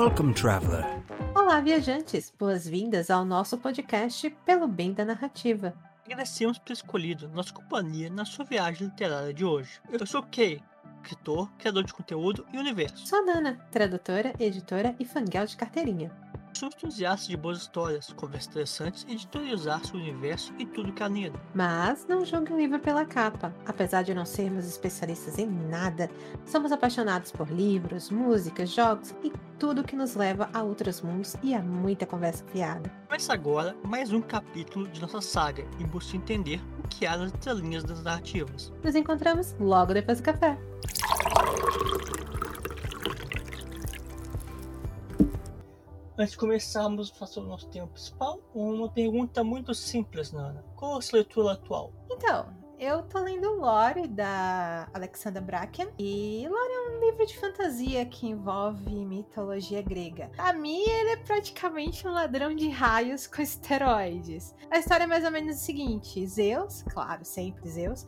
Welcome, traveler. Olá, viajantes! Boas-vindas ao nosso podcast Pelo Bem da Narrativa. Agradecemos por ter escolhido nossa companhia na sua viagem literária de hoje. Eu sou Kay, escritor, criador de conteúdo e universo. Sou a Nana, tradutora, editora e fanguel de carteirinha. Sou entusiasta de boas histórias, conversas interessantes e editorializar seu universo e tudo que há nele. Mas não julgue o livro pela capa. Apesar de não sermos especialistas em nada, somos apaixonados por livros, músicas, jogos e tudo que nos leva a outros mundos e a muita conversa fiada. Começa agora mais um capítulo de nossa saga em busca de entender o que há nas entrelinhas das narrativas. Nos encontramos logo depois do café. Antes de começarmos a o nosso tema principal, uma pergunta muito simples, Nana. Qual a sua leitura atual? Então, eu tô lendo Lore da Alexandra Bracken e Lore é um livro de fantasia que envolve mitologia grega. A mim, ele é praticamente um ladrão de raios com esteroides. A história é mais ou menos o seguinte: Zeus, claro, sempre Zeus,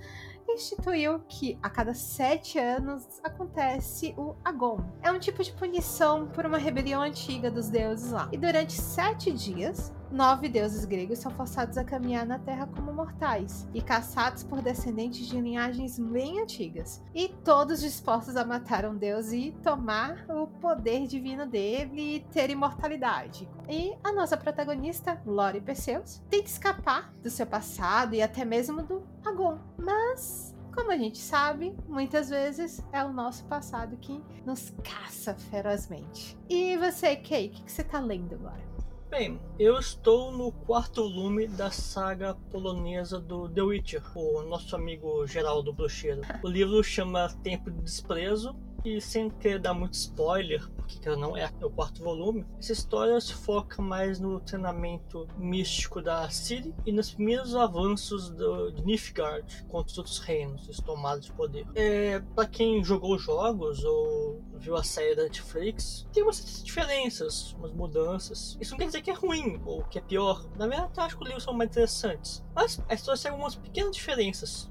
instituiu que a cada sete anos acontece o Agon. É um tipo de punição por uma rebelião antiga dos deuses lá. E durante sete dias, nove deuses gregos são forçados a caminhar na Terra como mortais e caçados por descendentes de linhagens bem antigas. E todos dispostos a matar um deus e tomar o poder divino dele e ter imortalidade. E a nossa protagonista, Lore Perseus, tenta escapar do seu passado e até mesmo do Agon. Mas como a gente sabe, muitas vezes é o nosso passado que nos caça ferozmente. E você, Kay, o que, você tá lendo agora? Bem, eu estou no quarto volume da saga polonesa do The Witcher, o nosso amigo Geraldo Bruxeiro. O livro chama Tempo de Desprezo e sem querer dar muito spoiler, porque não é o quarto volume, essa história se foca mais no treinamento místico da Ciri e nos primeiros avanços do, de Nilfgaard contra os outros reinos, os tomados de poder. É, para quem jogou jogos ou viu a série da Netflix, tem umas diferenças, umas mudanças. Isso não quer dizer que é ruim ou que é pior. Na verdade, eu acho que os livros são mais interessantes. Mas a história tem algumas pequenas diferenças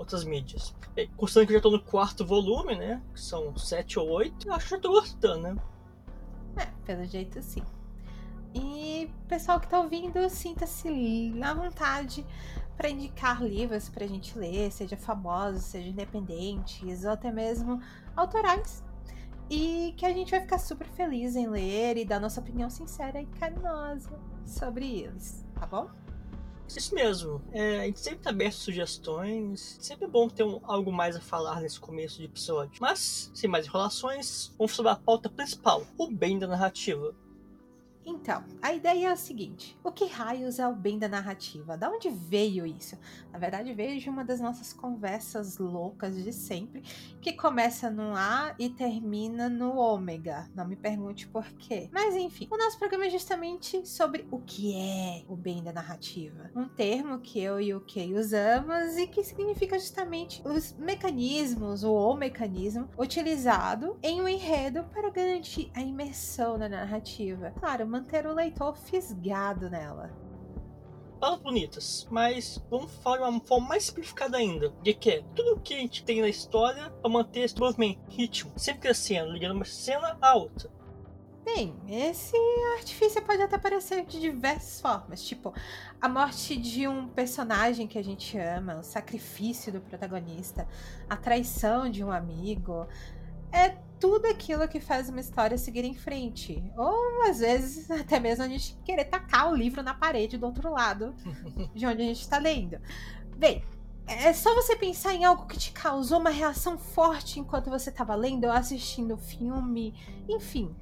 outras mídias. E, que eu já tô no quarto volume, né? Que são sete ou oito, eu acho que já tô gostando, né? É, pelo jeito sim. E pessoal que tá ouvindo, sinta-se à vontade para indicar livros pra gente ler, seja famosos, seja independentes, ou até mesmo autorais. E que a gente vai ficar super feliz em ler e dar nossa opinião sincera e carinhosa sobre eles, tá bom? Isso mesmo. É, a gente sempre tá aberto a sugestões. Sempre é bom ter um, algo mais a falar nesse começo de episódio. Mas, sem mais enrolações, vamos sobre a pauta principal: o bem da narrativa. Então, a ideia é a seguinte: o que raios é o bem da narrativa? Da onde veio isso? Na verdade, veio de uma das nossas conversas loucas de sempre, que começa no A e termina no ômega. Não me pergunte por quê. Mas enfim, o nosso programa é justamente sobre o que é o bem da narrativa. Um termo que eu e o Kay usamos e que significa justamente os mecanismos, ou o mecanismo utilizado em um enredo para garantir a imersão na narrativa. Claro, manter o leitor fisgado nela. Palavras bonitas, mas vamos falar de uma forma mais simplificada ainda. De que tudo o que a gente tem na história para manter esse movimento, ritmo, sempre crescendo, ligando uma cena a outra. Bem, esse artifício pode até aparecer de diversas formas, tipo a morte de um personagem que a gente ama, o sacrifício do protagonista, a traição de um amigo. É tudo aquilo que faz uma história seguir em frente. Ou às vezes até mesmo a gente querer tacar o livro na parede do outro lado de onde a gente está lendo. Bem, é só você pensar em algo que te causou uma reação forte enquanto você estava lendo ou assistindo o filme, enfim,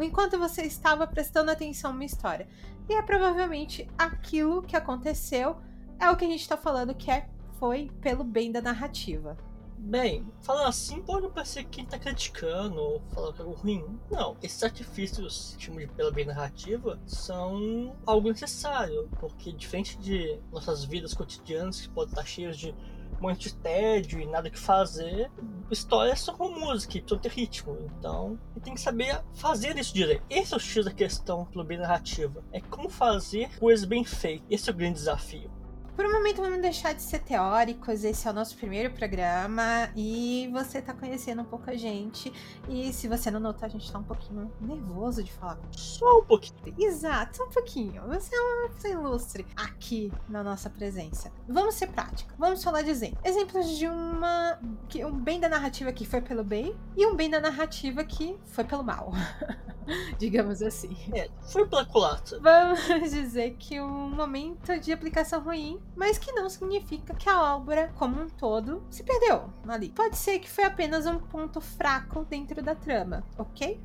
enquanto você estava prestando atenção numa história. E é provavelmente aquilo que aconteceu é o que a gente está falando que é foi pelo bem da narrativa. Bem, falando assim, pode parecer que tá criticando ou falando que é algo ruim. Não, esses artifícios, de pela bem narrativa, são algo necessário, porque diferente de nossas vidas cotidianas, que podem estar cheias de muito de tédio e nada que fazer, história é só com música, tudo tem ritmo. Então, tem que saber fazer isso direito. Esse é o X da questão pelo bem narrativa. É como fazer coisas bem feitas. Esse é o grande desafio. Por um momento vamos deixar de ser teóricos, esse é o nosso primeiro programa e você tá conhecendo um pouco a gente. E se você não notar, a gente tá um pouquinho nervoso de falar. Só um pouquinho. Exato, um pouquinho. Você é uma pessoa ilustre aqui na nossa presença. Vamos ser práticos. Vamos falar de exemplos. Exemplos de uma. um bem da narrativa que foi pelo bem e um bem da narrativa que foi pelo mal. Digamos assim. É, foi pela. Vamos dizer que um momento de aplicação ruim, mas que não significa que a obra como um todo se perdeu ali. Pode ser que foi apenas um ponto fraco dentro da trama, ok?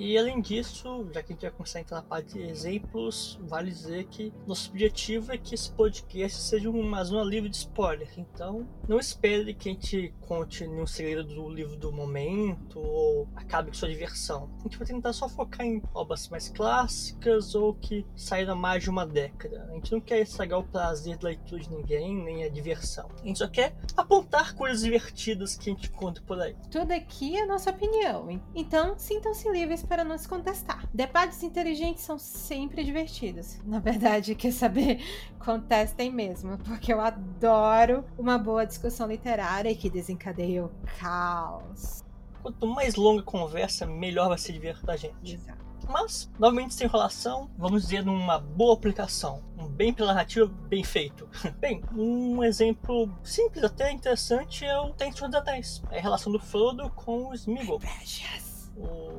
E além disso, já que a gente vai começar a entrar na parte de exemplos, vale dizer que nosso objetivo é que esse podcast seja uma zona livre de spoiler. Então, não espere que a gente conte nenhum segredo do livro do momento ou acabe com sua diversão. A gente vai tentar só focar em obras mais clássicas ou que saíram há mais de uma década. A gente não quer estragar o prazer da leitura de ninguém, nem a diversão. A gente só quer apontar coisas divertidas que a gente conta por aí. Tudo aqui é nossa opinião, então sintam-se livres para nos contestar. Debates inteligentes são sempre divertidos. Na verdade, quer saber? Contestem mesmo, porque eu adoro uma boa discussão literária que desencadeia o caos. Quanto mais longa a conversa, melhor vai ser divertido pra gente. Exato. Mas, novamente sem enrolação, vamos dizer numa boa aplicação. Um bem pela narrativa, bem feito. bem, um exemplo simples até interessante é o dos Anéis. É a relação do Frodo com o. Precious. O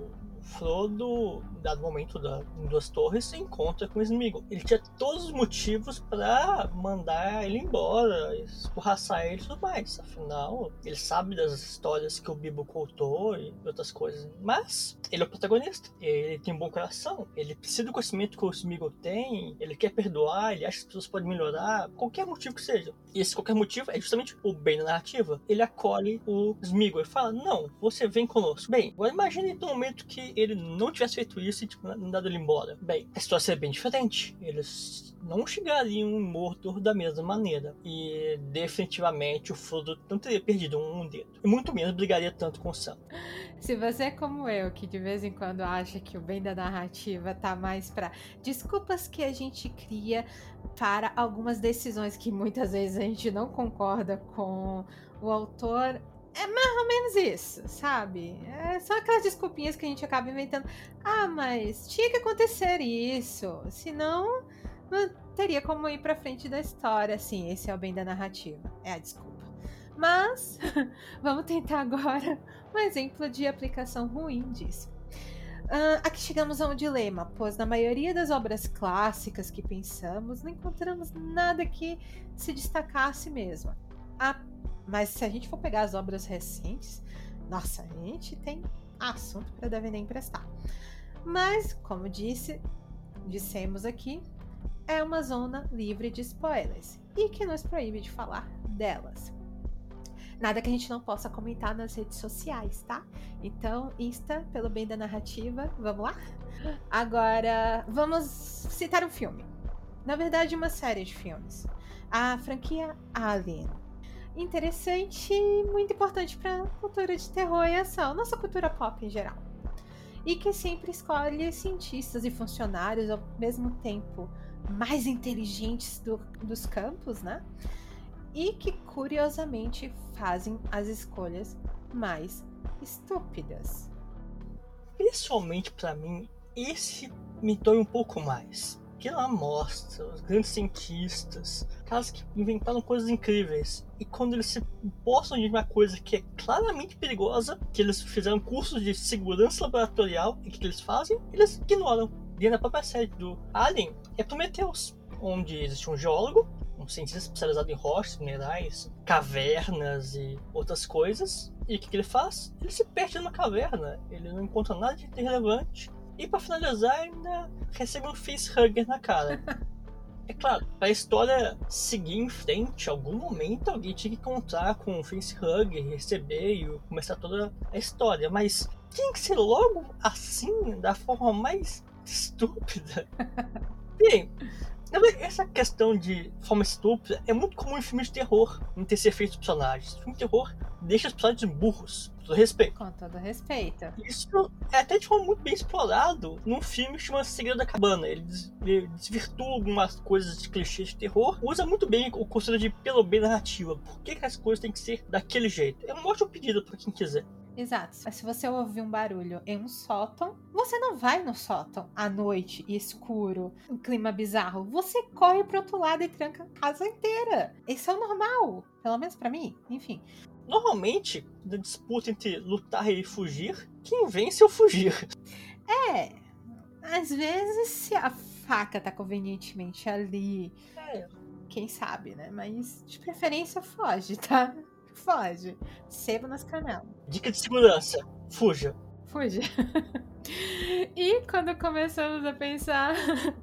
Frodo, dado momento da, em Duas Torres, se encontra com Sméagol. Ele tinha todos os motivos para mandar ele embora, escorraçar ele e tudo mais. Afinal, ele sabe das histórias que o Bilbo contou e outras coisas. Mas, ele é o protagonista. Ele tem um bom coração. Ele precisa do conhecimento que o Sméagol tem. Ele quer perdoar, ele acha que as pessoas podem melhorar. Qualquer motivo que seja. E esse qualquer motivo é justamente o bem da narrativa. Ele acolhe o Sméagol e fala, não, você vem conosco. Bem, agora imagine no momento que ele não tivesse feito isso e tipo, mandado ele embora. Bem, a situação seria bem diferente. Eles não chegariam em Mordor da mesma maneira. E definitivamente o Frodo não teria perdido um dedo. E muito menos brigaria tanto com o Sam. Se você é como eu, que de vez em quando acha que o bem da narrativa tá mais pra desculpas que a gente cria para algumas decisões que muitas vezes a gente não concorda com o autor, é mais ou menos isso, sabe? É, são aquelas desculpinhas que a gente acaba inventando. Ah, mas tinha que acontecer isso. Senão, não teria como ir pra frente da história. Sim, esse é o bem da narrativa. É a desculpa. Mas, vamos tentar agora um exemplo de aplicação ruim disso. Uh, aqui chegamos a um dilema, pois na maioria das obras clássicas que pensamos, não encontramos nada que se destacasse mesmo. A mas se a gente for pegar as obras recentes, nossa, a gente tem assunto para devender emprestar. Mas, como disse, dissemos aqui, é uma zona livre de spoilers e que nos proíbe de falar delas. Nada que a gente não possa comentar nas redes sociais, tá? Então, Insta, pelo bem da narrativa, vamos lá? Agora, vamos citar um filme. Na verdade, uma série de filmes. A franquia Alien interessante e muito importante para a cultura de terror e ação, nossa cultura pop em geral. E que sempre escolhe cientistas e funcionários ao mesmo tempo mais inteligentes do, dos campos, né? E que curiosamente fazem as escolhas mais estúpidas. Pessoalmente, para mim, esse me dói um pouco mais que ela mostra os grandes cientistas, caras que inventaram coisas incríveis. E quando eles se postam de uma coisa que é claramente perigosa, que eles fizeram cursos de segurança laboratorial, e que eles fazem, eles ignoram. Dentro da própria série do Alien é Prometheus, onde existe um geólogo, um cientista especializado em rochas, minerais, cavernas e outras coisas. E o que, que ele faz? Ele se perde numa caverna, ele não encontra nada de relevante e para finalizar, ainda recebe um facehugger na cara. É claro, para a história seguir em frente, algum momento alguém tinha que encontrar com um facehugger, receber e começar toda a história. Mas tinha que ser logo assim, da forma mais estúpida. Bem, Essa questão de forma estúpida é muito comum em filmes de terror, não ter ser feito personagens. Filme de terror deixa os personagens burros, com todo respeito. Com todo respeito. Isso é até de forma muito bem explorado num filme chamado Segredo da Cabana. Ele, des ele desvirtua algumas coisas de clichês de terror, usa muito bem o conceito de pelo bem narrativa. Por que, que as coisas têm que ser daquele jeito? É um ótimo pedido para quem quiser. Exato. Mas se você ouvir um barulho em um sótão, você não vai no sótão à noite, escuro, um clima bizarro. Você corre pro outro lado e tranca a casa inteira. Isso é o normal. Pelo menos para mim. Enfim. Normalmente, na disputa entre lutar e fugir, quem vence é o fugir. É. Às vezes, se a faca tá convenientemente ali. É. Quem sabe, né? Mas de preferência foge, tá? Foge. Sebo nas canelas. Dica de segurança: fuja. Fuja. e quando começamos a pensar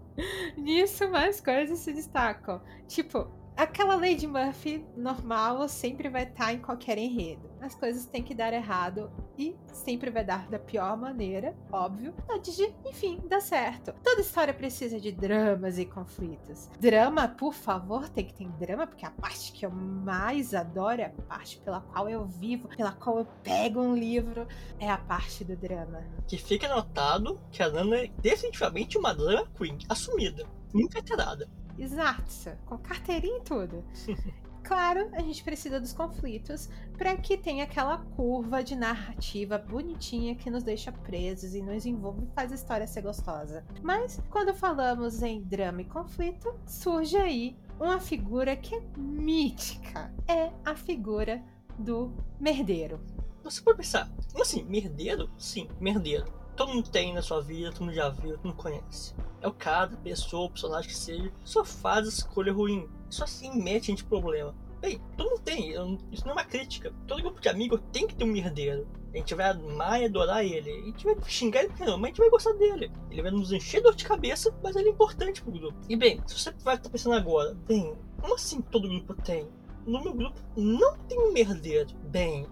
nisso, mais coisas se destacam. Tipo, aquela Lady Murphy normal sempre vai estar em qualquer enredo. As coisas têm que dar errado e sempre vai dar da pior maneira, óbvio, antes de, enfim, dar certo. Toda história precisa de dramas e conflitos. Drama, por favor, tem que ter drama, porque a parte que eu mais adoro, é a parte pela qual eu vivo, pela qual eu pego um livro, é a parte do drama. Que fica notado que a Nana é definitivamente uma drama queen, assumida, inveterada. Exato, com carteirinha e tudo. claro, a gente precisa dos conflitos para que tenha aquela curva de narrativa bonitinha que nos deixa presos e nos envolve e faz a história ser gostosa. Mas quando falamos em drama e conflito, surge aí uma figura que é mítica. É a figura do merdeiro. Você pode pensar, assim, merdeiro? Sim, merdeiro todo mundo tem na sua vida, todo mundo já viu, todo mundo conhece. É o cara, a pessoa, personagem que seja, só faz escolha ruim. Isso assim mete a gente problema. Bem, todo mundo tem, isso não é uma crítica. Todo grupo de amigos tem que ter um merdeiro. A gente vai amar e adorar ele. A gente vai xingar ele não, mas a gente vai gostar dele. Ele vai nos encher de dor de cabeça, mas ele é importante pro grupo. E bem, se você vai estar pensando agora, bem, como assim todo grupo tem? No meu grupo não tem um merdeiro. Bem,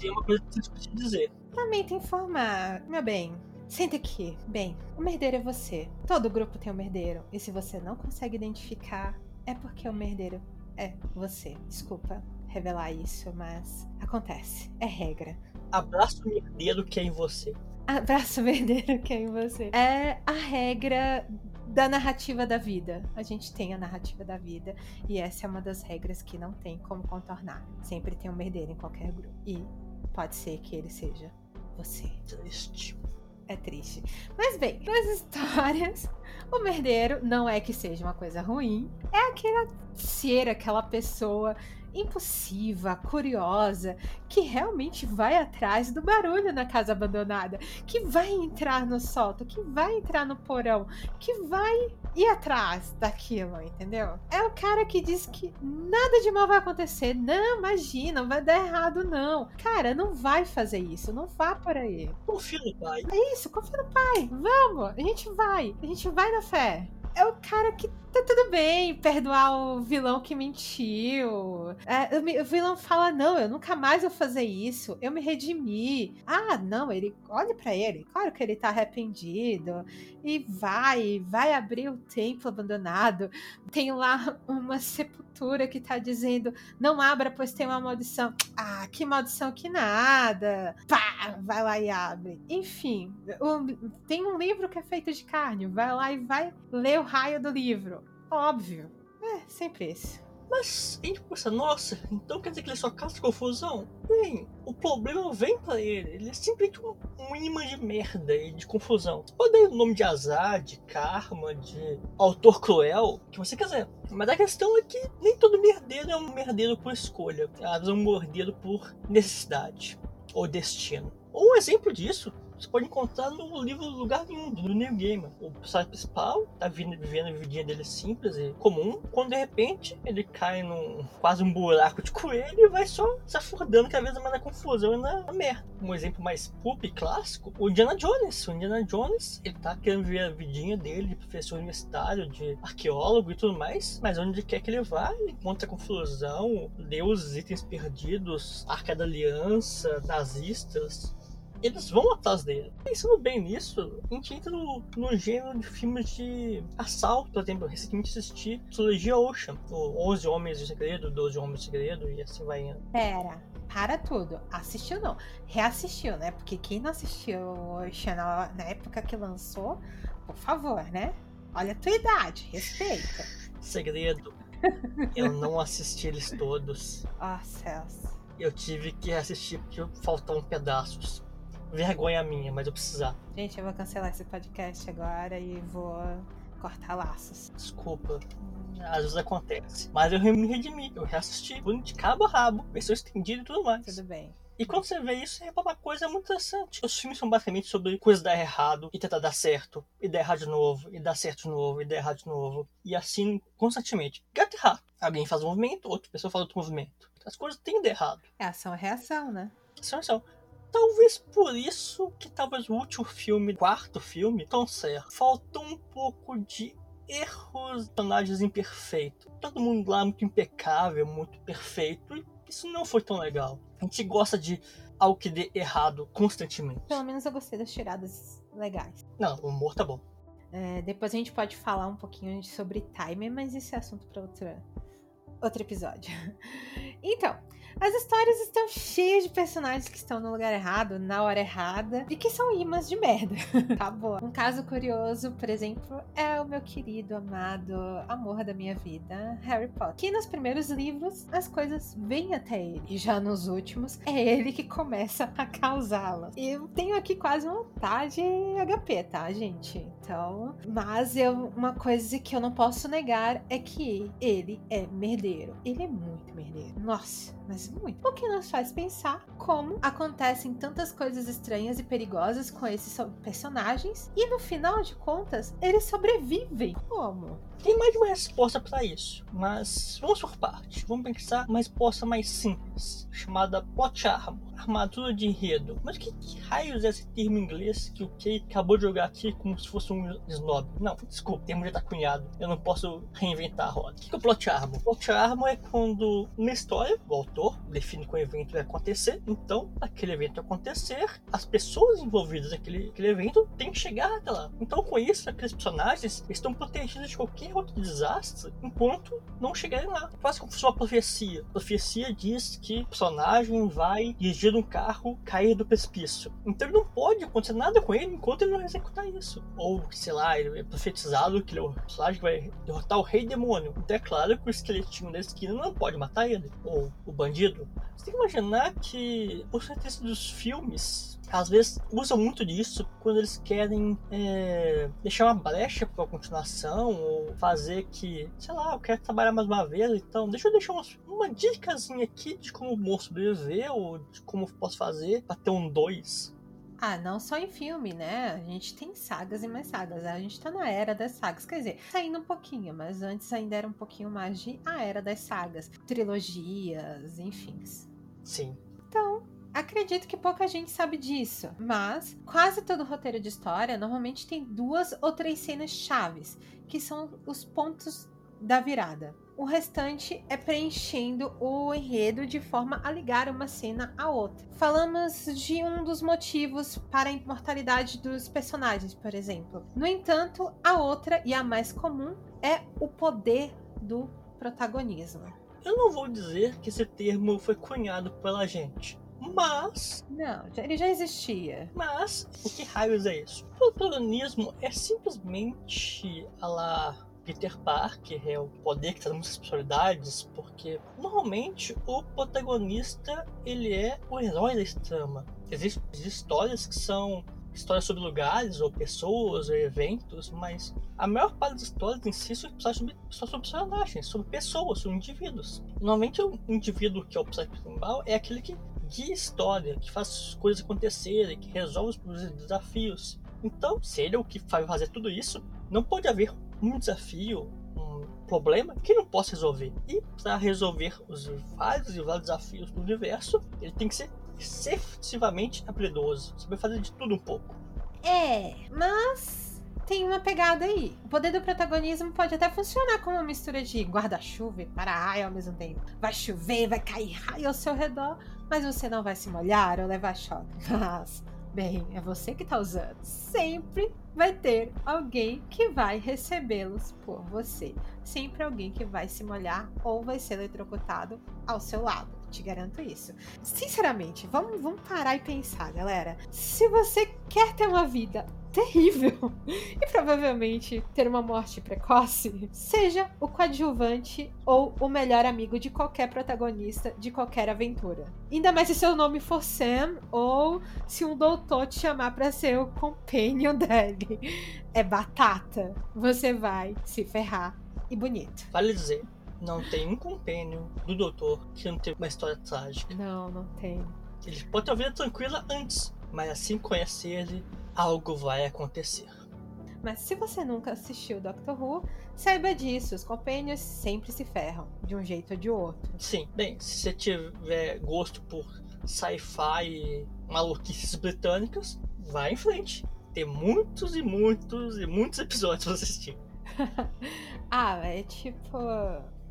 tem uma coisa que eu te dizer. Lamento informar, meu bem. Senta aqui. Bem, o merdeiro é você. Todo grupo tem um merdeiro. E se você não consegue identificar, é porque o merdeiro é você. Desculpa revelar isso, mas acontece. É regra. Abraço merdeiro que é em você. Abraço merdeiro que é em você. É a regra da narrativa da vida. A gente tem a narrativa da vida e essa é uma das regras que não tem como contornar. Sempre tem um merdeiro em qualquer grupo. E pode ser que ele seja você. Triste. É triste. Mas bem, nas histórias, o merdeiro não é que seja uma coisa ruim. É aquela ser aquela pessoa impulsiva, curiosa, que realmente vai atrás do barulho na casa abandonada, que vai entrar no solto, que vai entrar no porão, que vai ir atrás daquilo, entendeu? É o cara que diz que nada de mal vai acontecer. Não, imagina, não vai dar errado, não. Cara, não vai fazer isso, não vá por aí. Confia no pai. É isso, confia no pai. Vamos, a gente vai, a gente vai na fé é o cara que tá tudo bem perdoar o vilão que mentiu. É, o vilão fala: Não, eu nunca mais vou fazer isso. Eu me redimi. Ah, não, ele olha para ele. Claro que ele tá arrependido. E vai, vai abrir o templo abandonado. Tem lá uma sepultura que tá dizendo: Não abra, pois tem uma maldição. Ah, que maldição que nada. Pá, vai lá e abre. Enfim, tem um livro que é feito de carne. Vai lá e vai ler o raio do livro. Óbvio. É, sempre esse. Mas a gente pensa, nossa, então quer dizer que ele só causa confusão? Bem, o problema vem para ele. Ele é simplesmente um, um imã de merda e de confusão. Você pode dar o nome de azar, de karma, de autor cruel, que você quiser. Mas a questão é que nem todo merdeiro é um merdeiro por escolha. Às vezes é um merdeiro por necessidade ou destino. Um exemplo disso você pode encontrar no livro Lugar Nenhum, do Neil Gaiman. O personagem principal tá vivendo a vidinha dele simples e comum, quando de repente ele cai num quase um buraco de coelho e vai só se afundando cada vez mais na confusão e na merda. Um exemplo mais pulp clássico, o Indiana Jones. O Indiana Jones, ele tá querendo viver a vidinha dele de professor universitário, de arqueólogo e tudo mais, mas onde quer que ele vá, ele encontra confusão, os itens perdidos, Arca da Aliança, nazistas, eles vão atrás dele. Pensando bem nisso, a gente entra no, no gênero de filmes de assalto, por exemplo. Recentemente assisti Trilogia Ocean, o 11 Homens de Segredo, 12 Homens de Segredo, e assim vai indo. Pera, para tudo. Assistiu não. Reassistiu, né? Porque quem não assistiu Ocean na, na época que lançou, por favor, né? Olha a tua idade, respeita. Segredo. Eu não assisti eles todos. Ah, oh, céus. Eu tive que assistir porque faltaram pedaços. Vergonha minha, mas eu precisava. Gente, eu vou cancelar esse podcast agora e vou cortar laços. Desculpa. Às vezes acontece. Mas eu me redimi, eu reassisti, de cabo a rabo, versão estendida e tudo mais. Tudo bem. E quando você vê isso, é uma coisa muito interessante. Os filmes são basicamente sobre coisas dar errado e tentar dar certo, e dar errado de novo, e dar certo de novo, e dar errado de novo. E assim, constantemente. Gato e rato. Alguém faz um movimento, outra pessoa faz outro movimento. As coisas têm de errado. É ação e reação, né? Ação e reação. Talvez por isso que talvez o último filme, quarto filme, tão certo. Faltou um pouco de erros, personagens imperfeitos. Todo mundo lá muito impecável, muito perfeito. E isso não foi tão legal. A gente gosta de algo que dê errado constantemente. Pelo menos eu gostei das tiradas legais. Não, o humor tá bom. É, depois a gente pode falar um pouquinho sobre timer, mas esse é assunto para outro, outro episódio. Então, as histórias estão cheias de personagens que estão no lugar errado, na hora errada, e que são imãs de merda. tá bom. Um caso curioso, por exemplo, é o meu querido, amado amor da minha vida, Harry Potter. Que nos primeiros livros as coisas vêm até ele, e já nos últimos é ele que começa a causá-las. Eu tenho aqui quase um tá de HP, tá, gente? Então, mas eu, uma coisa que eu não posso negar é que ele é merdeiro. Ele é muito merdeiro. Nossa, mas muito. O que nos faz pensar como acontecem tantas coisas estranhas e perigosas com esses personagens e no final de contas eles sobrevivem. Como? Tem mais de uma resposta para isso, mas vamos por parte. Vamos pensar uma resposta mais simples, chamada plot armor, armadura de enredo. Mas que, que raios é esse termo em inglês que o Kay acabou de jogar aqui como se fosse um snob? Não, desculpa, o termo já tá cunhado. Eu não posso reinventar a roda. O que é o plot armor? Plot armor é quando, na história, o autor define que o evento vai acontecer, então, aquele evento acontecer, as pessoas envolvidas naquele evento têm que chegar até lá. Então, com isso, aqueles personagens estão protegidos de qualquer qualquer outro desastre enquanto não chegarem lá. Quase como se fosse uma profecia. A profecia diz que o personagem vai dirigir um carro cair do precipício. Então ele não pode acontecer nada com ele enquanto ele não executar isso. Ou, sei lá, ele é profetizado que ele é o personagem que vai derrotar o rei demônio. Então é claro que o esqueletinho da esquina não pode matar ele. Ou o bandido. Você tem que imaginar que os roteiristas dos filmes às vezes usam muito disso quando eles querem é, deixar uma brecha para a continuação ou fazer que, sei lá, eu quero trabalhar mais uma vez, então deixa eu deixar uma, uma dicasinha aqui de como vou sobreviver ou de como posso fazer para ter um 2. Ah, não só em filme, né? A gente tem sagas e mais sagas. A gente tá na era das sagas. Quer dizer, saindo um pouquinho, mas antes ainda era um pouquinho mais de a era das sagas. Trilogias, enfim. Sim. Acredito que pouca gente sabe disso, mas quase todo roteiro de história normalmente tem duas ou três cenas chaves, que são os pontos da virada. O restante é preenchendo o enredo de forma a ligar uma cena à outra. Falamos de um dos motivos para a imortalidade dos personagens, por exemplo. No entanto, a outra e a mais comum é o poder do protagonismo. Eu não vou dizer que esse termo foi cunhado pela gente, mas. Não, ele já existia. Mas, o que raios é isso? O protagonismo é simplesmente a lá. Peter Parker é o poder que traz muitas personalidades, porque normalmente o protagonista ele é o herói da trama. Existem histórias que são histórias sobre lugares, ou pessoas, ou eventos, mas a maior parte das histórias em si são sobre, só sobre personagens, sobre pessoas, sobre indivíduos. Normalmente o indivíduo que é o personagem principal é aquele que guia história, que faz as coisas acontecerem, que resolve os desafios. Então, se ele é o que vai fazer tudo isso, não pode haver um desafio, um problema que não possa resolver. E para resolver os vários e vários desafios do universo, ele tem que ser excessivamente habilidoso, saber fazer de tudo um pouco. É, mas tem uma pegada aí. O poder do protagonismo pode até funcionar como uma mistura de guarda-chuva e para-raio ao mesmo tempo. Vai chover, vai cair raio ao seu redor, mas você não vai se molhar ou levar choque. Mas Bem, é você que tá usando. Sempre vai ter alguém que vai recebê-los por você. Sempre alguém que vai se molhar ou vai ser eletrocutado ao seu lado. Te garanto isso. Sinceramente, vamos, vamos parar e pensar, galera. Se você quer ter uma vida terrível e provavelmente ter uma morte precoce, seja o coadjuvante ou o melhor amigo de qualquer protagonista de qualquer aventura. Ainda mais se seu nome for Sam ou se um doutor te chamar para ser o companion dele. É batata. Você vai se ferrar e bonito. Vale dizer, não tem um companion do doutor que não teve uma história trágica. Não, não tem. Ele pode ter uma vida tranquila antes, mas assim que conhecer ele, algo vai acontecer. Mas se você nunca assistiu Doctor Who, saiba disso, os companions sempre se ferram, de um jeito ou de outro. Sim, bem, se você tiver gosto por sci-fi e maluquices britânicas, vá em frente. Tem muitos e muitos e muitos episódios pra assistir. ah, é tipo.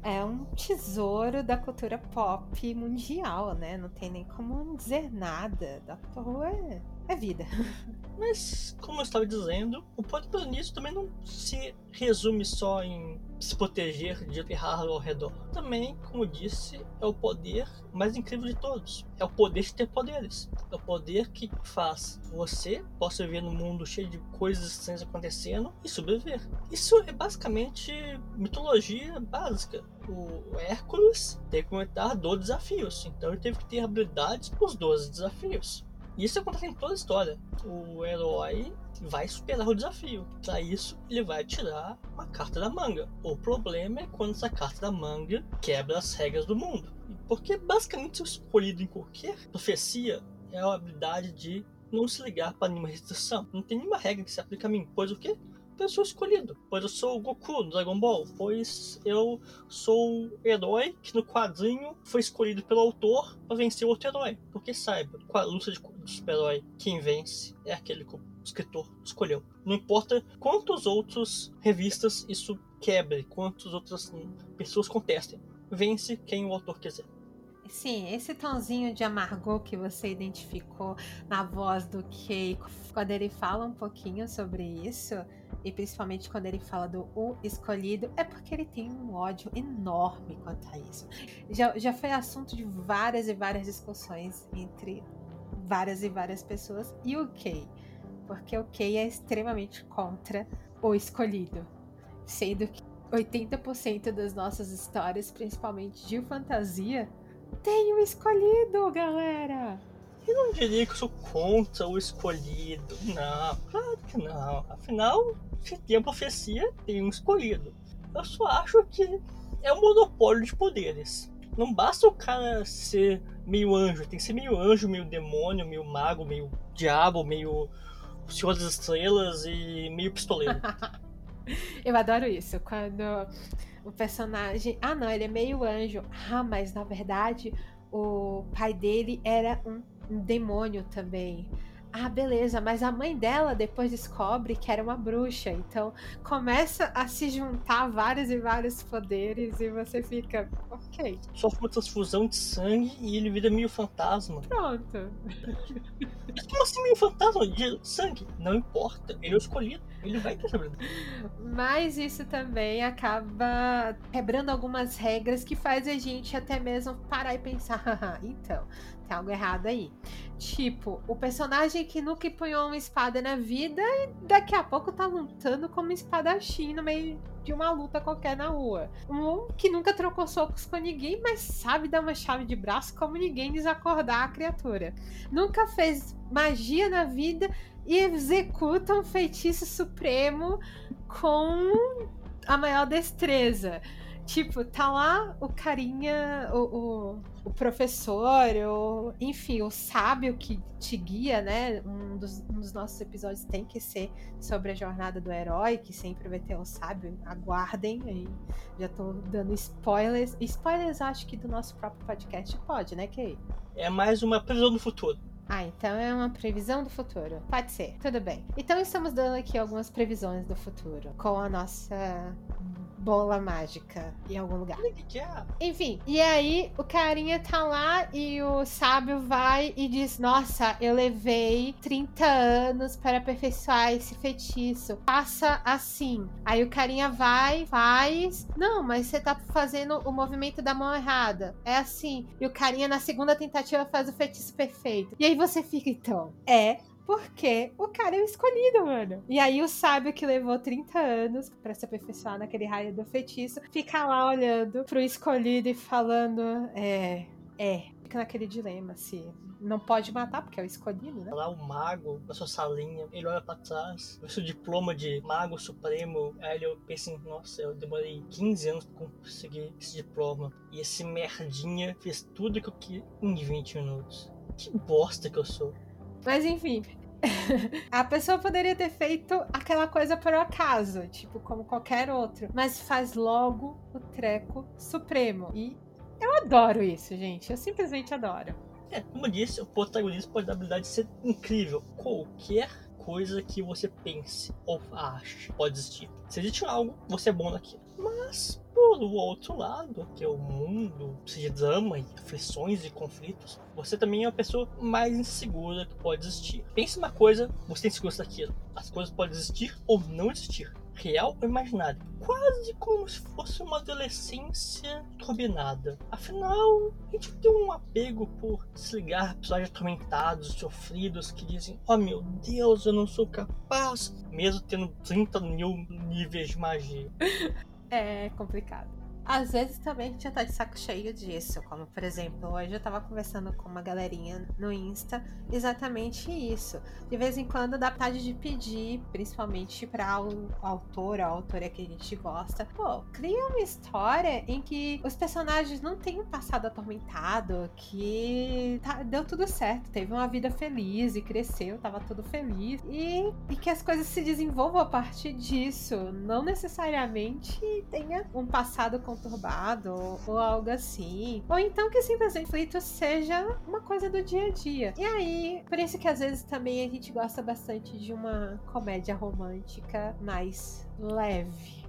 É um tesouro da cultura pop mundial, né? Não tem nem como dizer nada. Doctor Who é é vida. Mas, como eu estava dizendo, o nisso também não se resume só em se proteger de errar ao redor. Também, como disse, é o poder mais incrível de todos. É o poder de ter poderes. É o poder que faz você possa viver num mundo cheio de coisas estranhas acontecendo e sobreviver. Isso é basicamente mitologia básica. O Hércules teve que aumentar 12 desafios, então ele teve que ter habilidades para os 12 desafios. Isso acontece em toda a história. O herói vai superar o desafio. Para isso, ele vai tirar uma carta da manga. O problema é quando essa carta da manga quebra as regras do mundo. Porque basicamente o escolhido em qualquer profecia é a habilidade de não se ligar para nenhuma restrição. Não tem nenhuma regra que se aplica a mim. Pois o quê? eu sou escolhido. Pois eu sou o Goku do Dragon Ball. Pois eu sou o herói que no quadrinho foi escolhido pelo autor para vencer outro herói. Porque saiba, com a luta de super-herói, quem vence é aquele que o escritor escolheu. Não importa quantos outros revistas isso quebre, quantas outras pessoas contestem. Vence quem o autor quiser. Sim, esse tonzinho de amargor que você identificou na voz do Kei, quando ele fala um pouquinho sobre isso, e principalmente quando ele fala do O Escolhido, é porque ele tem um ódio enorme quanto a isso. Já, já foi assunto de várias e várias discussões entre várias e várias pessoas e o Kei, porque o Kei é extremamente contra o escolhido, sendo que 80% das nossas histórias, principalmente de fantasia, tem o escolhido, galera! Eu não diria que eu sou contra o escolhido. Não, claro que não. Afinal, se tem a profecia, tem um escolhido. Eu só acho que é um monopólio de poderes. Não basta o cara ser meio anjo, tem que ser meio anjo, meio demônio, meio mago, meio diabo, meio Senhor das Estrelas e meio pistoleiro. Eu adoro isso. Quando o personagem. Ah, não, ele é meio anjo. Ah, mas na verdade o pai dele era um demônio também. Ah, beleza, mas a mãe dela depois descobre que era uma bruxa. Então começa a se juntar vários e vários poderes e você fica, ok. Sofre uma transfusão de sangue e ele vira meio fantasma. Pronto. Como assim meio fantasma de sangue? Não importa, ele é o escolhido. Ele vai ter Mas isso também acaba quebrando algumas regras que faz a gente até mesmo parar e pensar, então, tem algo errado aí. Tipo, o personagem que nunca empunhou uma espada na vida e daqui a pouco tá lutando como espadachim no meio de uma luta qualquer na rua. Um que nunca trocou socos com ninguém, mas sabe dar uma chave de braço como ninguém desacordar a criatura. Nunca fez magia na vida e executa um feitiço supremo com a maior destreza. Tipo, tá lá o carinha, o, o, o professor, o, enfim, o sábio que te guia, né? Um dos, um dos, nossos episódios tem que ser sobre a jornada do herói, que sempre vai ter um sábio. Aguardem, aí já tô dando spoilers. Spoilers acho que do nosso próprio podcast pode, né, Kay? É mais uma previsão do futuro. Ah, então é uma previsão do futuro. Pode ser, tudo bem. Então estamos dando aqui algumas previsões do futuro com a nossa bola mágica em algum lugar. Enfim, e aí o carinha tá lá e o sábio vai e diz: Nossa, eu levei 30 anos para aperfeiçoar esse feitiço. Faça assim. Aí o carinha vai, faz. Não, mas você tá fazendo o movimento da mão errada. É assim. E o carinha na segunda tentativa faz o feitiço perfeito. E aí você fica, então. É porque o cara é o escolhido, mano. E aí o sábio que levou 30 anos para se aperfeiçoar naquele raio do feitiço, fica lá olhando pro escolhido e falando, é, é, fica naquele dilema se não pode matar porque é o escolhido, né? Lá o mago na sua salinha, ele olha para trás, vê seu diploma de mago supremo, aí ele pensa, nossa, eu demorei 15 anos pra conseguir esse diploma e esse merdinha fez tudo que eu quis em 20 minutos. Que bosta que eu sou. Mas enfim, a pessoa poderia ter feito aquela coisa por acaso, tipo, como qualquer outro. Mas faz logo o treco supremo. E eu adoro isso, gente. Eu simplesmente adoro. É, como eu disse, o protagonista pode dar habilidade de ser incrível. Qualquer coisa que você pense ou ache pode existir. Se existe algo, você é bom naquilo. Mas, por outro lado, que o mundo de drama e aflições e conflitos, você também é uma pessoa mais insegura que pode existir. Pense uma coisa, você tem segurança daquilo. As coisas podem existir ou não existir real ou imaginário, quase como se fosse uma adolescência turbinada. Afinal, a gente tem um apego por desligar episódios atormentados, sofridos, que dizem: Oh meu Deus, eu não sou capaz, mesmo tendo 30 mil níveis de magia. É complicado. Às vezes também a gente já tá de saco cheio disso, como por exemplo, hoje eu tava conversando com uma galerinha no Insta exatamente isso. De vez em quando dá vontade de pedir, principalmente para o autor, a autora que a gente gosta, pô, cria uma história em que os personagens não têm um passado atormentado, que tá, deu tudo certo, teve uma vida feliz e cresceu, tava tudo feliz, e, e que as coisas se desenvolvam a partir disso, não necessariamente tenha um passado com conturbado ou algo assim. Ou então que simplesmente conflito seja uma coisa do dia a dia. E aí, por isso que às vezes também a gente gosta bastante de uma comédia romântica mais leve.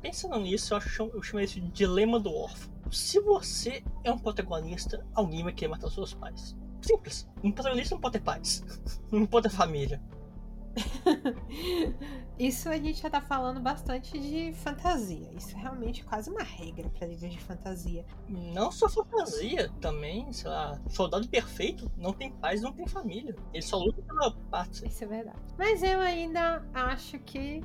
Pensando nisso, eu, acho, eu chamo isso de dilema do órfão. Se você é um protagonista, alguém vai querer matar os seus pais. Simples. Um protagonista não pode ter pais. Não pode ter família. Isso a gente já tá falando bastante de fantasia. Isso é realmente quase uma regra para livros de fantasia. Não só fantasia, também, sei lá, soldado perfeito não tem paz, não tem família. Ele só luta pela pátria. Isso é verdade. Mas eu ainda acho que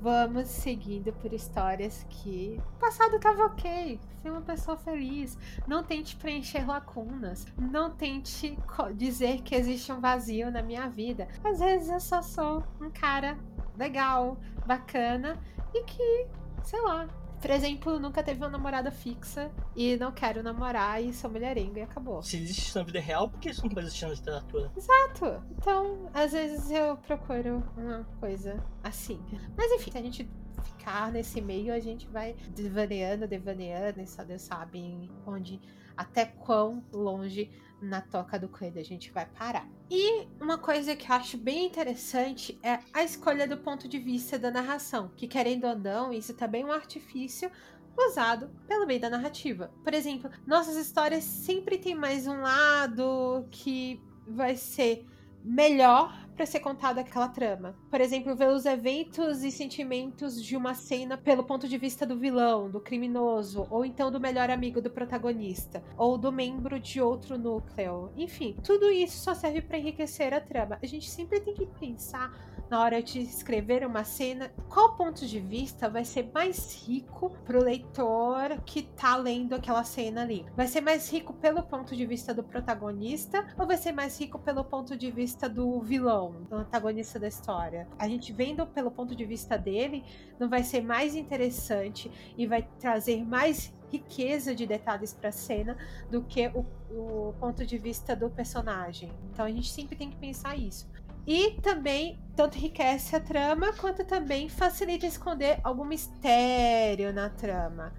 vamos seguindo por histórias que o passado tava ok, ser uma pessoa feliz. Não tente preencher lacunas. Não tente dizer que existe um vazio na minha vida. Às vezes eu só sou um cara legal, bacana e que, sei lá, por exemplo, nunca teve uma namorada fixa e não quero namorar e sou mulherengo e acabou. Se existe na vida real, por que isso não pode existir na literatura? Exato. Então, às vezes eu procuro uma coisa assim. Mas enfim, se a gente ficar nesse meio, a gente vai devaneando, devaneando, e só Deus sabe onde, até quão longe na toca do coelho a gente vai parar. E uma coisa que eu acho bem interessante é a escolha do ponto de vista da narração, que querendo ou não, isso também é um artifício usado pelo meio da narrativa. Por exemplo, nossas histórias sempre tem mais um lado que vai ser melhor para ser contada aquela trama. Por exemplo, ver os eventos e sentimentos de uma cena pelo ponto de vista do vilão, do criminoso, ou então do melhor amigo do protagonista, ou do membro de outro núcleo. Enfim, tudo isso só serve para enriquecer a trama. A gente sempre tem que pensar na hora de escrever uma cena, qual ponto de vista vai ser mais rico pro leitor que tá lendo aquela cena ali? Vai ser mais rico pelo ponto de vista do protagonista ou vai ser mais rico pelo ponto de vista do vilão, do antagonista da história? A gente vendo pelo ponto de vista dele, não vai ser mais interessante e vai trazer mais riqueza de detalhes para a cena do que o, o ponto de vista do personagem. Então a gente sempre tem que pensar isso. E também tanto enriquece a trama, quanto também facilita esconder algum mistério na trama.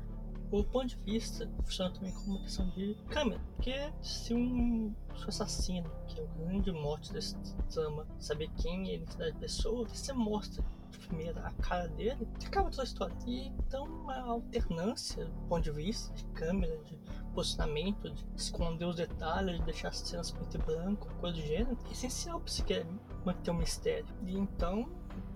o ponto de vista funciona também como uma questão de câmera. Porque se um assassino, que é o grande mote desse trama, saber quem é a identidade da pessoa, você mostra primeira a cara dele, acaba toda a história. E então uma alternância do ponto de vista, de câmera, de posicionamento, de esconder os detalhes, de deixar as cenas preto e branco, coisa do gênero, é essencial para você querer manter um mistério. E então,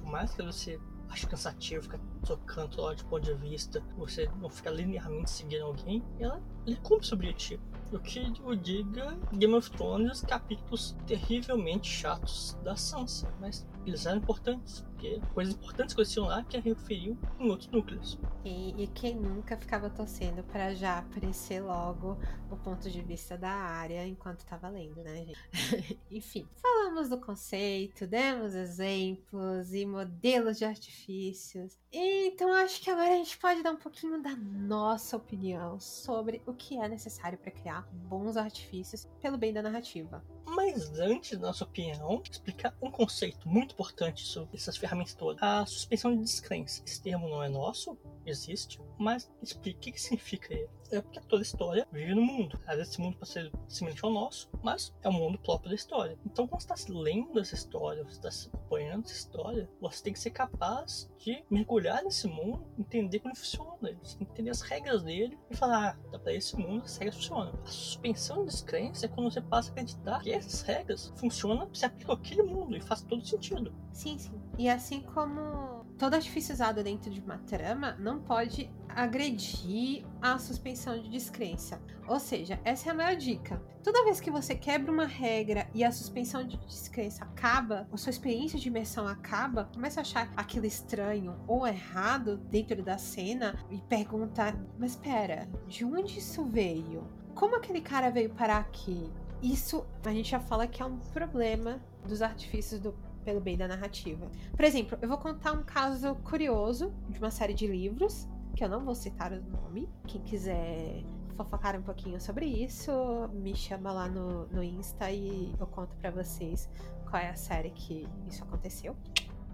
por mais que você acho cansativo ficar trocando hora de ponto de vista, você não ficar linearmente seguindo alguém, ela ele cumpre seu objetivo. O que eu diga Game of Thrones, capítulos terrivelmente chatos da Sansa, mas eles eram importantes, porque coisas importantes que aconteciam lá que a referiam em outros núcleos. E, e quem nunca ficava torcendo para já aparecer logo o ponto de vista da área enquanto estava lendo, né, gente? Enfim, falamos do conceito, demos exemplos e modelos de artifícios. Então acho que agora a gente pode dar um pouquinho da nossa opinião sobre o que é necessário para criar bons artifícios pelo bem da narrativa. Mas antes, na nossa opinião, explicar um conceito muito importante sobre essas ferramentas todas. A suspensão de descrença. Esse termo não é nosso, existe, mas explique o que significa ele. É porque toda história vive no mundo. Às vezes esse mundo pode ser semelhante ao nosso, mas é o mundo próprio da história. Então, quando você está lendo essa história, você está acompanhando essa história, você tem que ser capaz de mergulhar nesse mundo, entender como ele funciona, entender as regras dele e falar, ah, dá pra esse mundo as regras funcionam. A suspensão de descrença é quando você passa a acreditar que essas regras funcionam, se aplicam àquele mundo e faz todo sentido. Sim, sim. E assim como todo artifício dentro de uma trama não pode agredir a suspensão de descrença. Ou seja, essa é a maior dica. Toda vez que você quebra uma regra e a suspensão de descrença acaba, a sua experiência de imersão acaba, começa a achar aquilo estranho ou errado dentro da cena e pergunta: mas espera, de onde isso veio? Como aquele cara veio parar aqui? Isso a gente já fala que é um problema dos artifícios do pelo bem da narrativa. Por exemplo, eu vou contar um caso curioso de uma série de livros, que eu não vou citar o nome. Quem quiser fofocar um pouquinho sobre isso, me chama lá no, no Insta e eu conto para vocês qual é a série que isso aconteceu.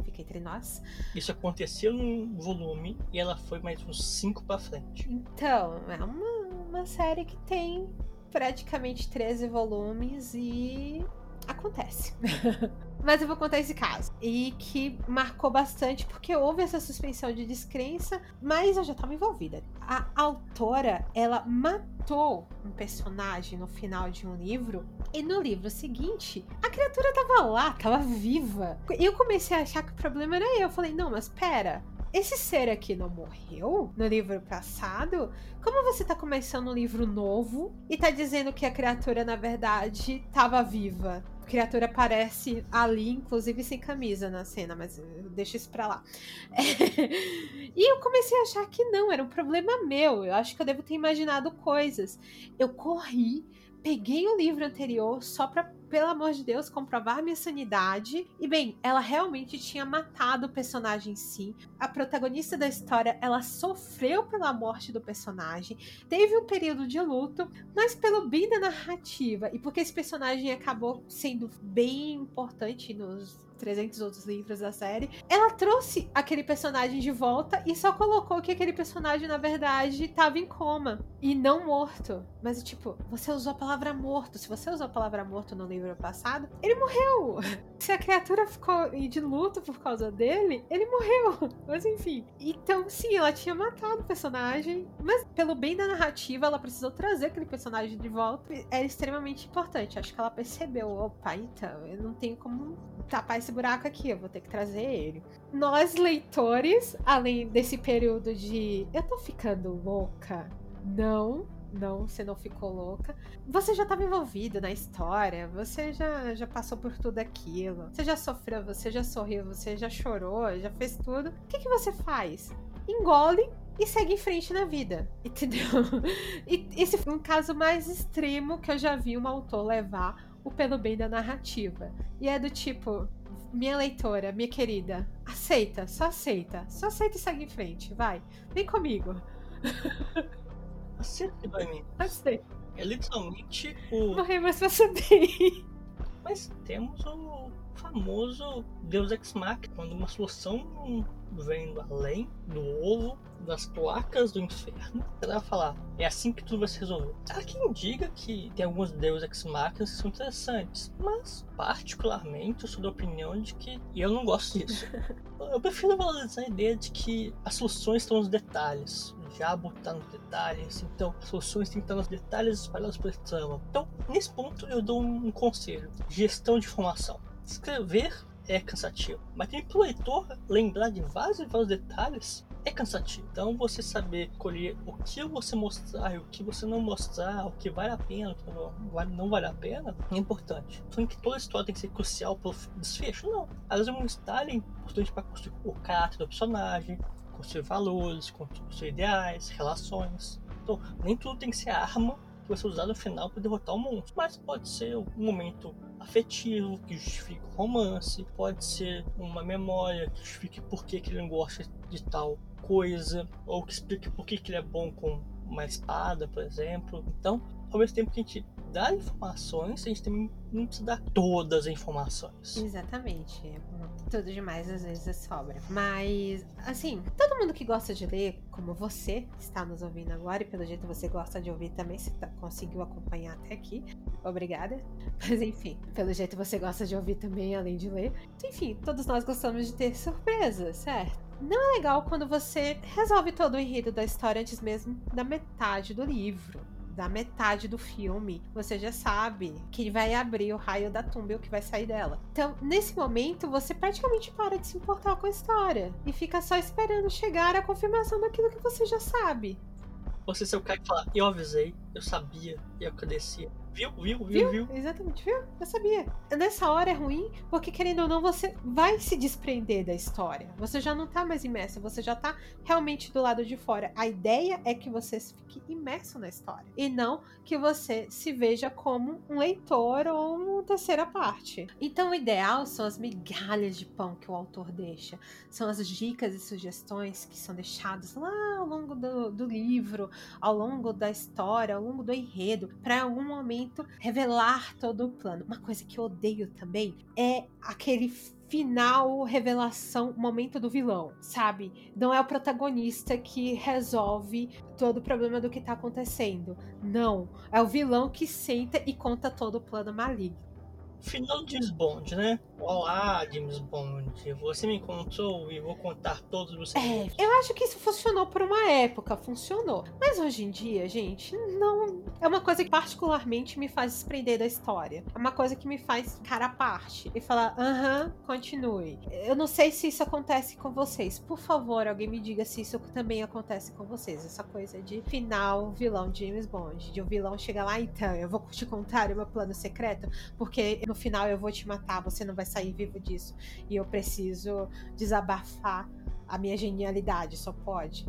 Fica entre nós. Isso aconteceu num volume e ela foi mais uns cinco para frente. Então, é uma, uma série que tem praticamente 13 volumes e acontece. Mas eu vou contar esse caso. E que marcou bastante porque houve essa suspensão de descrença, mas eu já estava envolvida. A autora, ela matou um personagem no final de um livro, e no livro seguinte, a criatura tava lá, tava viva. E eu comecei a achar que o problema era eu. Eu falei, não, mas pera, esse ser aqui não morreu no livro passado? Como você tá começando um livro novo e tá dizendo que a criatura, na verdade, tava viva? Criatura aparece ali, inclusive sem camisa na cena, mas deixa isso pra lá. E eu comecei a achar que não, era um problema meu. Eu acho que eu devo ter imaginado coisas. Eu corri, peguei o livro anterior só pra, pelo amor de Deus, comprovar minha sanidade. E bem, ela realmente tinha matado o personagem em si. A protagonista da história, ela sofreu pela morte do personagem, teve um período de luto, mas pelo bem da narrativa e porque esse personagem acabou sendo bem importante nos 300 outros livros da série, ela trouxe aquele personagem de volta e só colocou que aquele personagem, na verdade, estava em coma e não morto. Mas, tipo, você usou a palavra morto. Se você usou a palavra morto no livro passado, ele morreu. Se a criatura ficou de luto por causa dele, ele morreu. Mas, enfim. Então, sim, ela tinha matado o personagem, mas pelo bem da narrativa, ela precisou trazer aquele personagem de volta. Era extremamente importante. Acho que ela percebeu: opa, então, eu não tenho como tapar esse buraco aqui, eu vou ter que trazer ele. Nós, leitores, além desse período de eu tô ficando louca, não, não, você não ficou louca. Você já estava envolvido na história, você já, já passou por tudo aquilo. Você já sofreu, você já sorriu, você já chorou, já fez tudo. O que, que você faz? Engole e segue em frente na vida, entendeu? E esse foi um caso mais extremo que eu já vi um autor levar o pelo bem da narrativa. E é do tipo, minha leitora, minha querida, aceita, só aceita. Só aceita e segue em frente, vai. Vem comigo. Aceita e vai mim. Aceita. É literalmente o. Morrer, mas você bem. Mas temos o famoso Deus Ex Machina, quando uma solução vem do além, do ovo, das placas do inferno, ela vai falar, é assim que tudo vai se resolver. Há quem diga que tem alguns Deus Ex Machina que são interessantes, mas particularmente eu sou da opinião de que eu não gosto disso. eu prefiro valorizar a ideia de que as soluções estão nos detalhes, diabo está nos detalhes, então as soluções têm que estar nos detalhes espalhados pela trama. Então, nesse ponto, eu dou um conselho: gestão de informação. Escrever é cansativo, mas tem para o leitor lembrar de vários e vários detalhes é cansativo. Então, você saber escolher o que você mostrar e o que você não mostrar, o que vale a pena, o que não vale, não vale a pena, é importante. Falando que toda história tem que ser crucial para o desfecho, não. Às vezes, um detalhe é importante para construir o caráter do personagem, construir valores, construir ideais, relações. Então, nem tudo tem que ser arma que vai ser usada no final para derrotar o monstro, mas pode ser um momento afetivo que justifique o romance, pode ser uma memória que justifique por que, ele não gosta de tal coisa, ou que explique por que ele é bom com uma espada, por exemplo. Então, ao mesmo tempo que a gente dá informações, a gente também não precisa dar todas as informações. Exatamente. Tudo demais às vezes sobra. Mas, assim, todo mundo que gosta de ler, como você está nos ouvindo agora, e pelo jeito você gosta de ouvir também, você tá, conseguiu acompanhar até aqui. Obrigada. Mas enfim, pelo jeito você gosta de ouvir também, além de ler. Enfim, todos nós gostamos de ter surpresas, certo? Não é legal quando você resolve todo o enredo da história antes mesmo da metade do livro da metade do filme, você já sabe que vai abrir o raio da tumba e o que vai sair dela. Então, nesse momento, você praticamente para de se importar com a história e fica só esperando chegar a confirmação daquilo que você já sabe. Você o cara que fala, eu avisei, eu sabia, e eu agradecia. Viu, viu, viu, viu, viu? Exatamente, viu? Eu sabia. Nessa hora é ruim, porque querendo ou não, você vai se desprender da história. Você já não tá mais imerso, você já tá realmente do lado de fora. A ideia é que você fique imerso na história. E não que você se veja como um leitor ou uma terceira parte. Então, o ideal são as migalhas de pão que o autor deixa. São as dicas e sugestões que são deixadas lá ao longo do, do livro, ao longo da história, ao longo do enredo, para algum momento revelar todo o plano. Uma coisa que eu odeio também é aquele final, revelação, momento do vilão, sabe? Não é o protagonista que resolve todo o problema do que tá acontecendo. Não. É o vilão que senta e conta todo o plano maligno final de Bond, né? Olá, James Bond. Você me encontrou e vou contar todos os É, eu acho que isso funcionou por uma época, funcionou. Mas hoje em dia, gente, não. É uma coisa que particularmente me faz desprender da história. É uma coisa que me faz cara a parte e falar, aham, continue. Eu não sei se isso acontece com vocês. Por favor, alguém me diga se isso também acontece com vocês. Essa coisa de final vilão de James Bond. De o um vilão chegar lá, então, eu vou te contar o meu plano secreto, porque no final eu vou te matar, você não vai sair vivo disso. E eu preciso desabafar a minha genialidade, só pode.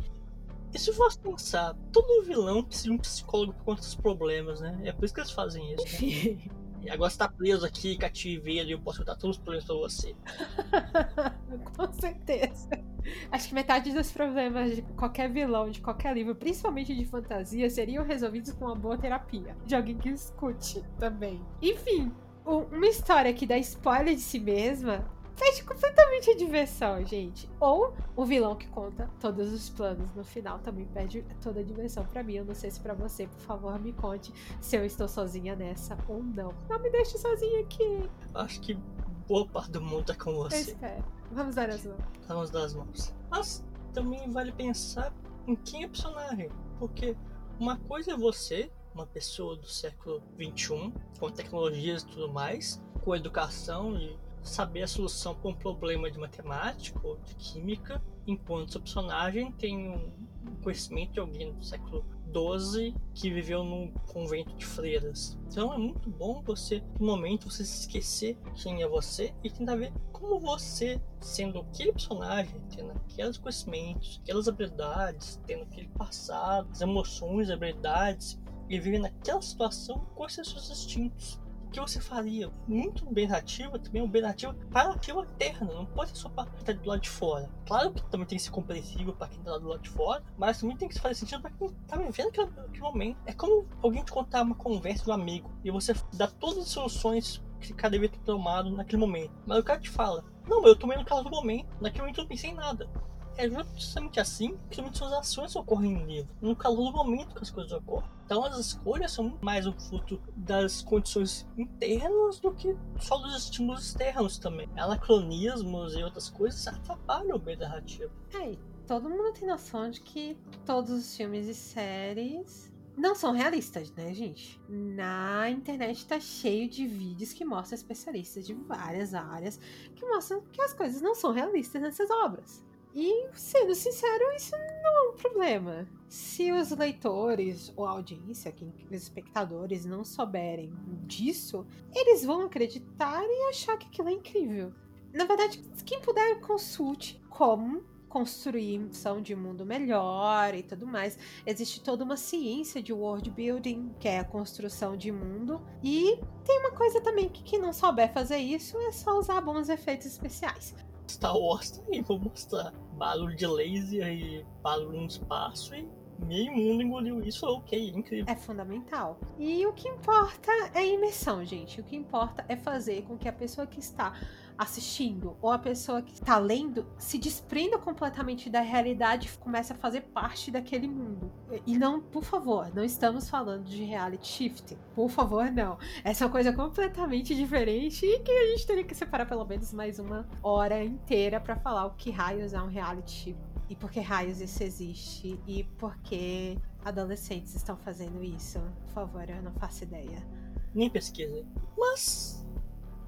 E se você pensar, todo vilão precisa de um psicólogo por conta dos problemas, né? É por isso que eles fazem isso. Né? E agora você tá preso aqui, cativeiro, e eu posso contar todos os problemas pra você. Com certeza. Acho que metade dos problemas de qualquer vilão, de qualquer livro, principalmente de fantasia, seriam resolvidos com uma boa terapia. De alguém que escute também. Enfim, uma história que dá spoiler de si mesma perde completamente a diversão, gente. Ou o vilão que conta todos os planos no final também perde toda a diversão para mim. Eu não sei se para você, por favor, me conte se eu estou sozinha nessa ou não. Não me deixe sozinha aqui. Acho que boa parte do mundo tá com você. Eu espero. Vamos dar as mãos. Vamos dar as mãos. Mas também vale pensar em quem é o personagem. Porque uma coisa é você uma pessoa do século 21 com tecnologias e tudo mais, com educação e saber a solução para um problema de matemática ou de química, enquanto seu personagem tem um conhecimento de alguém do século 12 que viveu num convento de freiras. Então é muito bom você, no momento, você se esquecer quem é você e tentar ver como você, sendo aquele personagem, tendo aqueles conhecimentos, aquelas habilidades, tendo aquele passado, as emoções, habilidades, e vive naquela situação com seus instintos. O que você faria? Muito bem narrativa, também um bem narrativa para a eterna, não pode ser só para quem está do lado de fora. Claro que também tem que ser compreensível para quem está do lado de fora, mas também tem que fazer sentido para quem está vivendo aquele, aquele momento. É como alguém te contar uma conversa de um amigo e você dá todas as soluções que o cara devia ter tomado naquele momento. Mas o cara te fala, não, eu tomei no caso do momento, naquele momento eu não pensei em nada. É justamente assim que suas ações ocorrem no livro, no calor do momento que as coisas ocorrem. Então as escolhas são mais um fruto das condições internas do que só dos estímulos externos também. Anacronismos e outras coisas atrapalham o meio narrativo. É, todo mundo tem noção de que todos os filmes e séries não são realistas, né, gente? Na internet tá cheio de vídeos que mostram especialistas de várias áreas que mostram que as coisas não são realistas nessas obras. E, sendo sincero, isso não é um problema. Se os leitores ou a audiência, os espectadores não souberem disso, eles vão acreditar e achar que aquilo é incrível. Na verdade, quem puder, consulte como construção de mundo melhor e tudo mais. Existe toda uma ciência de world building, que é a construção de mundo. E tem uma coisa também que quem não souber fazer isso é só usar bons efeitos especiais. Star Wars também, vou mostrar. Barulho de laser e barulho no espaço e meio mundo engoliu isso, ok, incrível. É fundamental. E o que importa é a imersão, gente. O que importa é fazer com que a pessoa que está assistindo ou a pessoa que está lendo se desprenda completamente da realidade e comece a fazer parte daquele mundo. E não, por favor, não estamos falando de reality shifting. Por favor, não. Essa é uma coisa completamente diferente e que a gente teria que separar pelo menos mais uma hora inteira para falar o que raios é um reality shifting e por que raios isso existe e por que adolescentes estão fazendo isso. Por favor, eu não faço ideia. Nem pesquisa. Mas,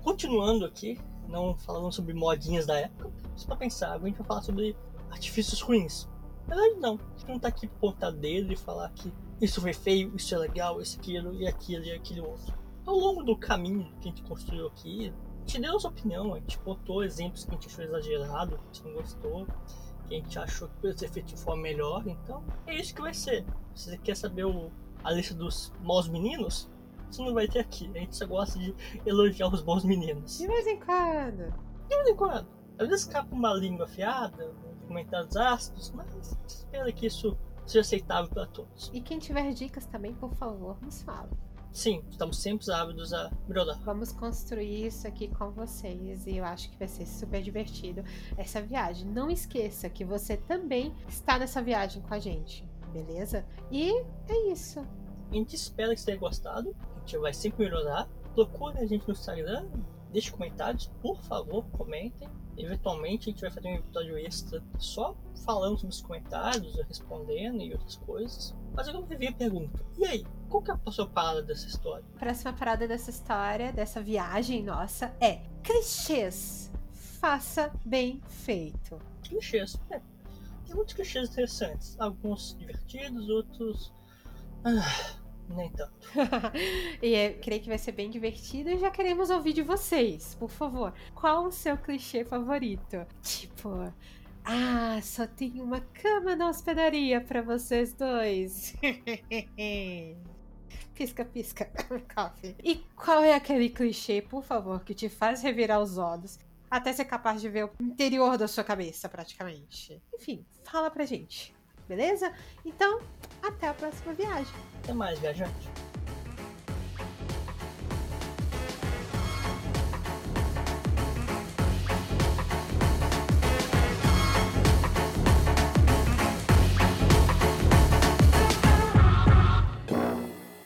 continuando aqui, não falando sobre modinhas da época, só pra pensar, a gente vai falar sobre artifícios ruins. Na verdade, não. A gente não tá aqui por conta dele e falar que isso foi feio, isso é legal, isso, aquilo, e aquilo, e aquele outro. Ao longo do caminho que a gente construiu aqui, a gente deu a nossa opinião, a gente botou exemplos que a gente achou exagerado, que a gente não gostou que a gente achou que poderia ser feito de forma melhor. Então, é isso que vai ser. Se você quer saber o, a lista dos maus meninos, você não vai ter aqui. A gente só gosta de elogiar os bons meninos. De vez em quando. De vez em quando. Às vezes escapa uma língua afiada, comentários ácidos, mas espera que isso seja aceitável para todos. E quem tiver dicas também, por favor, nos fala. Sim, estamos sempre ávidos a melhorar. Vamos construir isso aqui com vocês e eu acho que vai ser super divertido essa viagem. Não esqueça que você também está nessa viagem com a gente, beleza? E é isso. A gente espera que você tenha gostado. A gente vai sempre melhorar. Procure a gente no Instagram, deixe comentários, por favor, comentem. Eventualmente a gente vai fazer um episódio extra só falando sobre os comentários, respondendo e outras coisas. Mas agora me a pergunta: e aí? Qual que é a próxima parada dessa história? A próxima parada dessa história, dessa viagem nossa, é clichês. Faça bem feito. Clichês, é. Tem muitos clichês interessantes. Alguns divertidos, outros. Ah, nem tanto. e eu creio que vai ser bem divertido e já queremos ouvir de vocês. Por favor, qual o seu clichê favorito? Tipo, ah, só tem uma cama na hospedaria para vocês dois. pisca, pisca, coffee. E qual é aquele clichê, por favor, que te faz revirar os olhos até ser capaz de ver o interior da sua cabeça, praticamente? Enfim, fala pra gente beleza? Então, até a próxima viagem. Até mais, viajante.